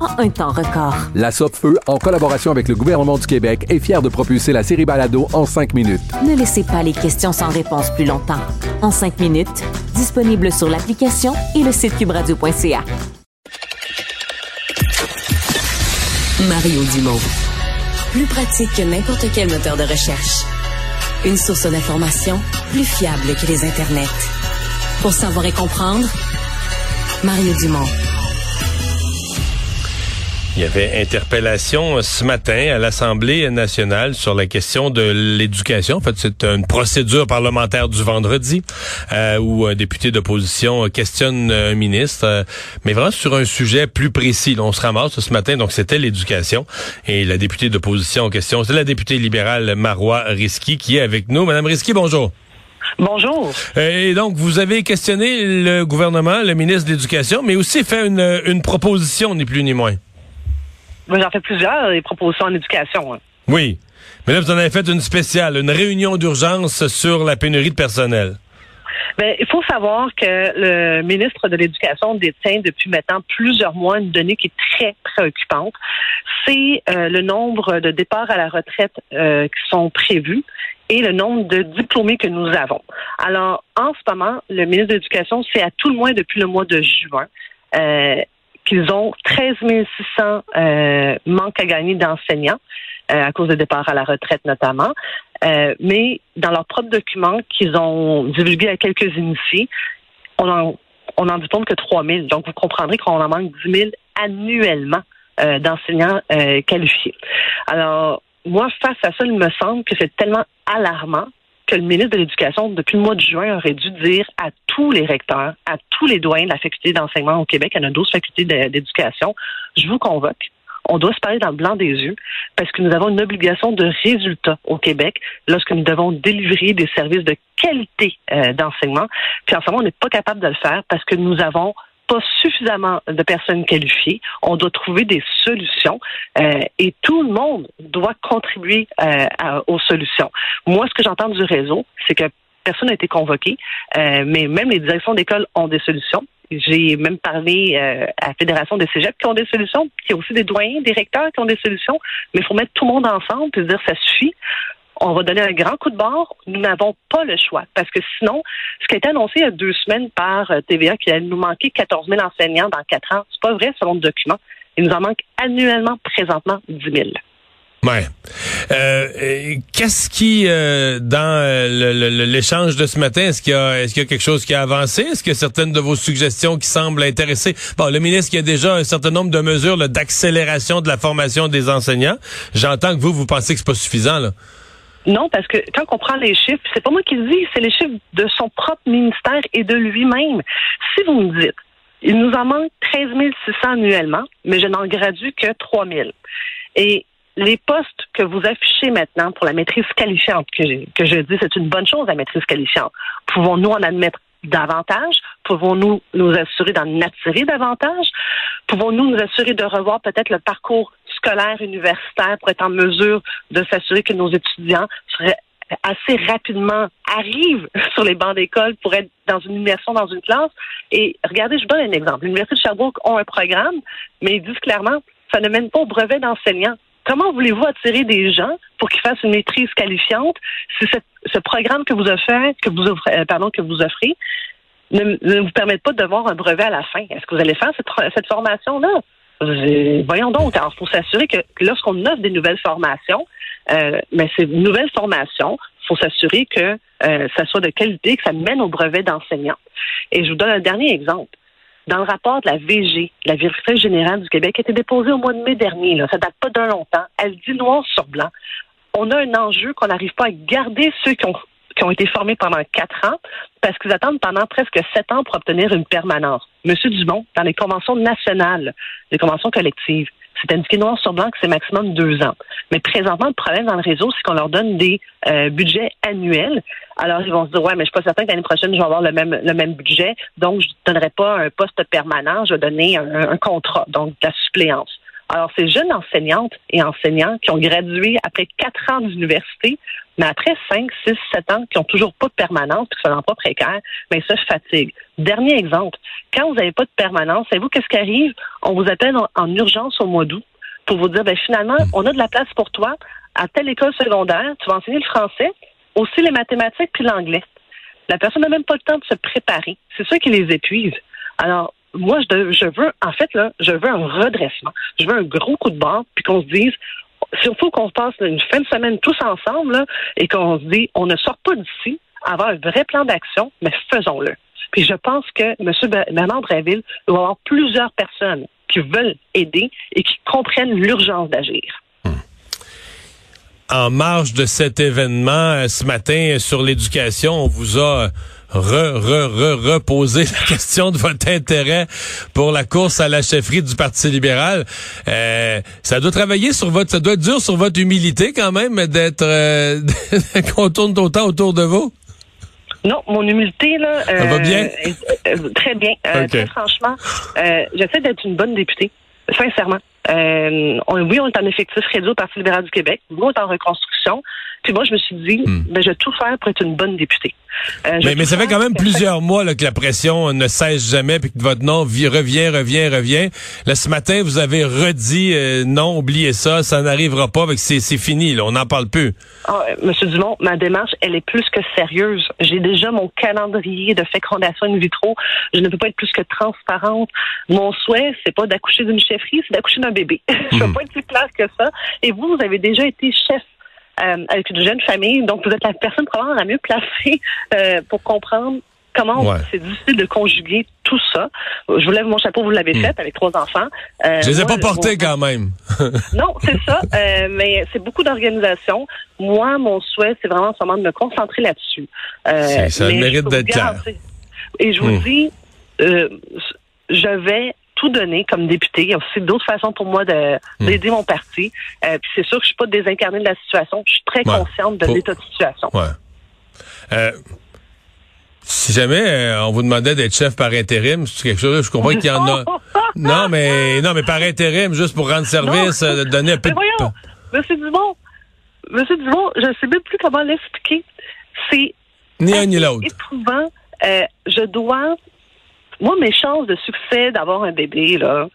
en un temps record. La Feu, en collaboration avec le gouvernement du Québec, est fière de propulser la série Balado en cinq minutes. Ne laissez pas les questions sans réponse plus longtemps. En cinq minutes, disponible sur l'application et le site cubradio.ca. Mario Dumont. Plus pratique que n'importe quel moteur de recherche. Une source d'information plus fiable que les internets. Pour savoir et comprendre, Mario Dumont. Il y avait interpellation ce matin à l'Assemblée nationale sur la question de l'éducation. En fait, c'est une procédure parlementaire du vendredi euh, où un député d'opposition questionne un ministre, euh, mais vraiment sur un sujet plus précis. on se ramasse ce matin, donc c'était l'éducation. Et la députée d'opposition en question, c'est la députée libérale Marois Risky qui est avec nous. Madame Risky, bonjour. Bonjour. Et donc, vous avez questionné le gouvernement, le ministre de l'Éducation, mais aussi fait une, une proposition, ni plus ni moins. J'en fais plusieurs, des propositions en éducation. Hein. Oui. Mais là, vous en avez fait une spéciale, une réunion d'urgence sur la pénurie de personnel. Bien, il faut savoir que le ministre de l'Éducation détient depuis maintenant plusieurs mois une donnée qui est très préoccupante. C'est euh, le nombre de départs à la retraite euh, qui sont prévus et le nombre de diplômés que nous avons. Alors, en ce moment, le ministre de l'Éducation, c'est à tout le moins depuis le mois de juin. Euh, qu'ils ont 13 600 euh, manques à gagner d'enseignants euh, à cause de départ à la retraite notamment. Euh, mais dans leurs propres documents qu'ils ont divulgués à quelques initiés, on en, on en diplôme que 3 000. Donc, vous comprendrez qu'on en manque 10 000 annuellement euh, d'enseignants qualifiés. Alors, moi, face à ça, il me semble que c'est tellement alarmant que le ministre de l'Éducation, depuis le mois de juin, aurait dû dire à tous les recteurs, à tous les doyens de la faculté d'enseignement au Québec, en a 12 facultés d'éducation, je vous convoque. On doit se parler dans le blanc des yeux parce que nous avons une obligation de résultat au Québec lorsque nous devons délivrer des services de qualité euh, d'enseignement. Puis en ce moment, on n'est pas capable de le faire parce que nous avons pas suffisamment de personnes qualifiées. On doit trouver des solutions euh, et tout le monde doit contribuer euh, aux solutions. Moi, ce que j'entends du réseau, c'est que personne n'a été convoqué, euh, mais même les directions d'école ont des solutions. J'ai même parlé à la Fédération des cégeps qui ont des solutions, il y a aussi des doyens, des recteurs qui ont des solutions, mais il faut mettre tout le monde ensemble et se dire ça suffit on va donner un grand coup de barre. Nous n'avons pas le choix. Parce que sinon, ce qui a été annoncé il y a deux semaines par euh, TVA, qu'il allait nous manquer 14 000 enseignants dans quatre ans, c'est pas vrai selon le document. Il nous en manque annuellement, présentement, 10 000. Ouais. Euh, qu'est-ce qui, euh, dans l'échange de ce matin, est-ce qu'il y a, est-ce qu'il y a quelque chose qui a avancé? Est-ce que certaines de vos suggestions qui semblent intéresser? Bon, le ministre qui a déjà un certain nombre de mesures d'accélération de la formation des enseignants. J'entends que vous, vous pensez que c'est pas suffisant là. Non, parce que quand on prend les chiffres, c'est pas moi qui le dis, c'est les chiffres de son propre ministère et de lui-même. Si vous me dites, il nous en manque 13 600 annuellement, mais je n'en gradue que 3 000. Et les postes que vous affichez maintenant pour la maîtrise qualifiante, que, que je dis, c'est une bonne chose, la maîtrise qualifiante. Pouvons-nous en admettre davantage? Pouvons-nous nous assurer d'en attirer davantage? Pouvons-nous nous assurer de revoir peut-être le parcours universitaire pour être en mesure de s'assurer que nos étudiants seraient assez rapidement arrivent sur les bancs d'école pour être dans une immersion dans une classe. Et regardez, je vous donne un exemple. L'Université de Sherbrooke a un programme, mais ils disent clairement, ça ne mène pas au brevet d'enseignant. Comment voulez-vous attirer des gens pour qu'ils fassent une maîtrise qualifiante si ce programme que vous offrez, que vous offrez, euh, pardon, que vous offrez ne, vous permet pas d'avoir un brevet à la fin? Est-ce que vous allez faire cette formation-là? Voyons donc, alors, il faut s'assurer que lorsqu'on offre des nouvelles formations, euh, mais ces nouvelles formations, il faut s'assurer que euh, ça soit de qualité, que ça mène au brevet d'enseignant. Et je vous donne un dernier exemple. Dans le rapport de la VG, la Vérificatrice générale du Québec, qui a été déposé au mois de mai dernier, là, ça date pas d'un longtemps, elle dit noir sur blanc, on a un enjeu qu'on n'arrive pas à garder ceux qui ont qui ont été formés pendant quatre ans parce qu'ils attendent pendant presque sept ans pour obtenir une permanence. Monsieur Dumont, dans les conventions nationales, les conventions collectives, c'est indiqué noir sur blanc que c'est maximum deux ans. Mais présentement, le problème dans le réseau, c'est qu'on leur donne des euh, budgets annuels. Alors, ils vont se dire, ouais, mais je suis pas certain que l'année prochaine, je vais avoir le même, le même budget. Donc, je ne donnerai pas un poste permanent, je vais donner un, un contrat, donc de la suppléance. Alors, ces jeunes enseignantes et enseignants qui ont gradué après quatre ans d'université, mais après cinq, six, sept ans, qui ont toujours pas de permanence, qui sont en pas précaire, mais ça fatigue. Dernier exemple, quand vous n'avez pas de permanence, savez-vous qu'est-ce qui arrive? On vous appelle en, urgence au mois d'août pour vous dire, ben, finalement, on a de la place pour toi à telle école secondaire, tu vas enseigner le français, aussi les mathématiques puis l'anglais. La personne n'a même pas le temps de se préparer. C'est ça qui les épuise. Alors, moi, je, je veux, en fait, là, je veux un redressement. Je veux un gros coup de barre, puis qu'on se dise, surtout qu'on passe une fin de semaine tous ensemble, et qu'on se dit, on ne sort pas d'ici, avoir un vrai plan d'action, mais faisons-le. Puis je pense que M. Bernard Bréville doit avoir plusieurs personnes qui veulent aider et qui comprennent l'urgence d'agir. En marge de cet événement, euh, ce matin, sur l'éducation, on vous a re, re, re, reposer la question de votre intérêt pour la course à la chefferie du Parti libéral. Euh, ça doit travailler sur votre, ça doit être dur sur votre humilité quand même d'être euh, qu'on tourne autant autour de vous. Non, mon humilité là, ça va bien, euh, très bien. Très franchement, j'essaie d'être une bonne députée, sincèrement. oui, on est en effectif réduit au Parti libéral du Québec. Nous, on est en reconstruction. Puis moi, je me suis dit, hmm. ben, je vais tout faire pour être une bonne députée. Euh, mais, ça fait quand même plusieurs mois là, que la pression ne cesse jamais, puis que votre nom revient, revient, revient. Là, ce matin, vous avez redit euh, non, oubliez ça, ça n'arrivera pas, c'est fini, là, on n'en parle plus. Ah, Monsieur Dumont, ma démarche, elle est plus que sérieuse. J'ai déjà mon calendrier de fécondation in vitro. Je ne peux pas être plus que transparente. Mon souhait, c'est pas d'accoucher d'une chefferie, c'est d'accoucher d'un bébé. je ne peux hmm. pas être plus clair que ça. Et vous, vous avez déjà été chef euh, avec une jeune famille. Donc, vous êtes la personne probablement la mieux placée euh, pour comprendre comment c'est difficile de conjuguer tout ça. Je vous lève mon chapeau, vous l'avez hmm. fait avec trois enfants. Euh, je les ai pas portés quand même. non, c'est ça, euh, mais c'est beaucoup d'organisation. Moi, mon souhait, c'est vraiment seulement de me concentrer là-dessus. Euh, ça mérite d'être clair. Et je vous hmm. dis, euh, je vais tout donner comme député. Il y a aussi d'autres façons pour moi hmm. d'aider mon parti. Euh, puis c'est sûr que je suis pas désincarnée de la situation. Je suis très consciente de l'état de situation. Ouais. Euh, si jamais euh, on vous demandait d'être chef par intérim, c'est quelque chose, je comprends qu'il y en a. non, mais non, mais par intérim, juste pour rendre service, de donner un peu mais voyons, Monsieur Dumont, Monsieur Dumont, je ne sais même plus comment l'expliquer. C'est ni un ni l'autre. éprouvant. je dois moi, mes chances de succès d'avoir un bébé, là,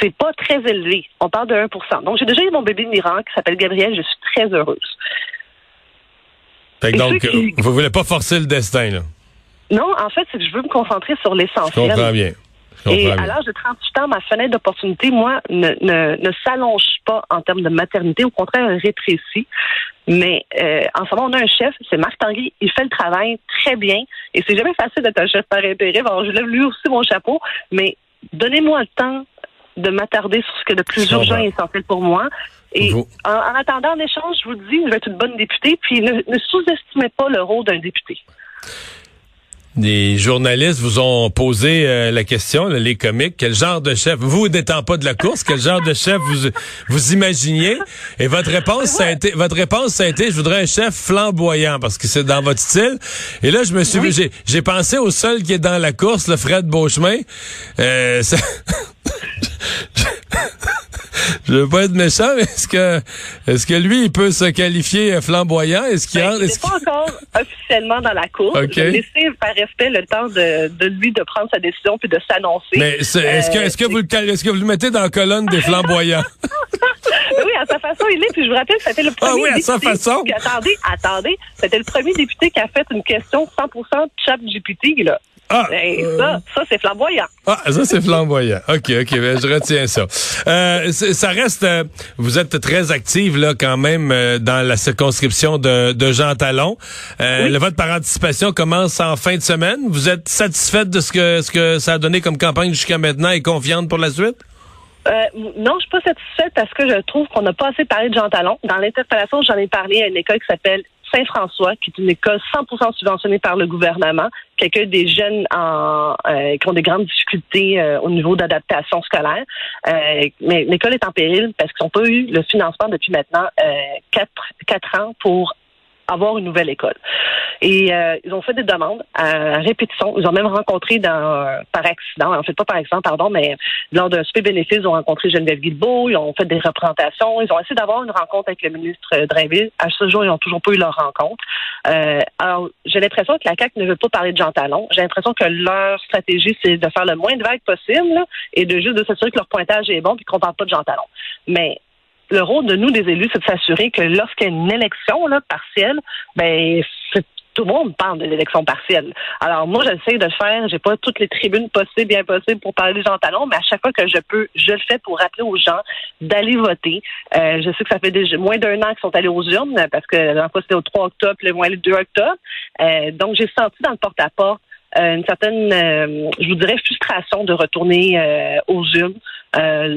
c'est pas très élevé. On parle de 1% Donc, j'ai déjà eu mon bébé de Iran qui s'appelle Gabriel. Je suis très heureuse. donc, vous voulez pas forcer le destin, là? Non, en fait, c'est que je veux me concentrer sur l'essentiel. Je comprends bien. Et à l'âge de 38 ans, ma fenêtre d'opportunité, moi, ne, ne, ne s'allonge pas en termes de maternité. Au contraire, elle rétrécit. Mais euh, en ce moment, on a un chef, c'est Marc Tanguy. Il fait le travail très bien. Et c'est jamais facile d'être un chef par intérim. Alors, je lève lui aussi mon chapeau. Mais donnez-moi le temps de m'attarder sur ce que de plus urgent et essentiel pour moi. Et en, attendant, en échange, je vous dis, je vais être une bonne députée. Puis ne, ne sous-estimez pas le rôle d'un député. Des journalistes vous ont posé euh, la question, les comiques, quel genre de chef, vous n'étant pas de la course, quel genre de chef vous vous imaginiez? Et votre réponse, ça a été, votre réponse, ça a été, je voudrais un chef flamboyant parce que c'est dans votre style. Et là, je me suis, j'ai, j'ai pensé au seul qui est dans la course, le Fred Beauchemin. Euh, ça... je veux pas être méchant, mais est-ce que est-ce que lui, il peut se qualifier flamboyant? Est-ce qu'il ben, est pas encore officiellement dans la course. Okay. Je laisser par respect le temps de, de, lui de prendre sa décision puis de s'annoncer. Mais est-ce que est-ce que vous le est-ce que vous le mettez dans la colonne des flamboyants? oui, à sa façon, il est. Puis je vous rappelle que c'était le premier. Ah oui, à sa façon. attendez, attendez, c'était le premier député qui a fait une question 100% chat GPT là. Ah, ben, ça, ça c'est flamboyant. Ah, ça c'est flamboyant. OK, OK, ben, je retiens ça. Euh, ça reste, euh, vous êtes très active là quand même euh, dans la circonscription de, de Jean Talon. Le vote par anticipation commence en fin de semaine. Vous êtes satisfaite de ce que, ce que ça a donné comme campagne jusqu'à maintenant et confiante pour la suite? Euh, non, je suis pas satisfaite parce que je trouve qu'on n'a pas assez parlé de Jean Talon. Dans l'interpellation, j'en ai parlé à une école qui s'appelle Saint-François, qui est une école 100% subventionnée par le gouvernement, qui accueille des jeunes en, euh, qui ont des grandes difficultés euh, au niveau d'adaptation scolaire. mais l'école est en péril parce qu'ils n'ont pas eu le financement depuis maintenant quatre, quatre ans pour avoir une nouvelle école. Et euh, ils ont fait des demandes à répétition. Ils ont même rencontré dans, par accident, en fait pas par accident, pardon, mais lors d'un super bénéfice, ils ont rencontré Geneviève Guilbeault, ils ont fait des représentations, ils ont essayé d'avoir une rencontre avec le ministre Drainville. À ce jour, ils n'ont toujours pas eu leur rencontre. Euh, alors, j'ai l'impression que la CAQ ne veut pas parler de Jean. J'ai l'impression que leur stratégie, c'est de faire le moins de vagues possible et de juste de s'assurer que leur pointage est bon puis qu'on parle pas de Jean. Mais le rôle de nous, des élus, c'est de s'assurer que lorsqu'il y a une élection là, partielle, ben tout le monde parle de l'élection partielle. Alors moi, j'essaie de faire, j'ai pas toutes les tribunes possibles, bien possibles pour parler des gens talons, mais à chaque fois que je peux, je le fais pour rappeler aux gens d'aller voter. Euh, je sais que ça fait déjà moins d'un an qu'ils sont allés aux urnes, parce que la fois c'était au 3 octobre, le mois le 2 octobre. Euh, donc j'ai senti dans le porte-à-porte une certaine, euh, je vous dirais, frustration de retourner euh, aux urnes.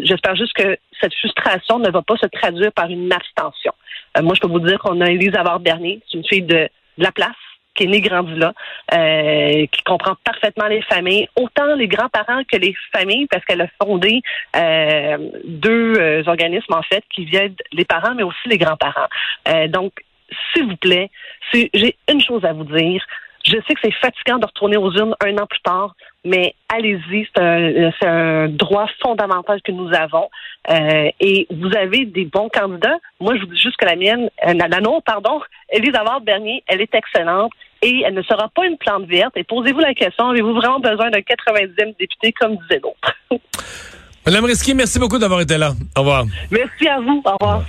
J'espère juste que cette frustration ne va pas se traduire par une abstention. moi, je peux vous dire qu'on a Élise Avard-Bernier, c'est une fille de, la place, qui est née grandie là, qui comprend parfaitement les familles, autant les grands-parents que les familles, parce qu'elle a fondé deux organismes en fait qui viennent les parents, mais aussi les grands-parents. donc, s'il vous plaît, j'ai une chose à vous dire. Je sais que c'est fatigant de retourner aux urnes un an plus tard, mais allez-y, c'est un, droit fondamental que nous avons. Euh, et vous avez des bons candidats. Moi, je vous dis juste que la mienne, euh, la, nôtre, pardon, Elisabeth Bernier, elle est excellente et elle ne sera pas une plante verte. Et posez-vous la question, avez-vous vraiment besoin d'un 90e député comme disait l'autre? Madame Risky, merci beaucoup d'avoir été là. Au revoir. Merci à vous. Au revoir.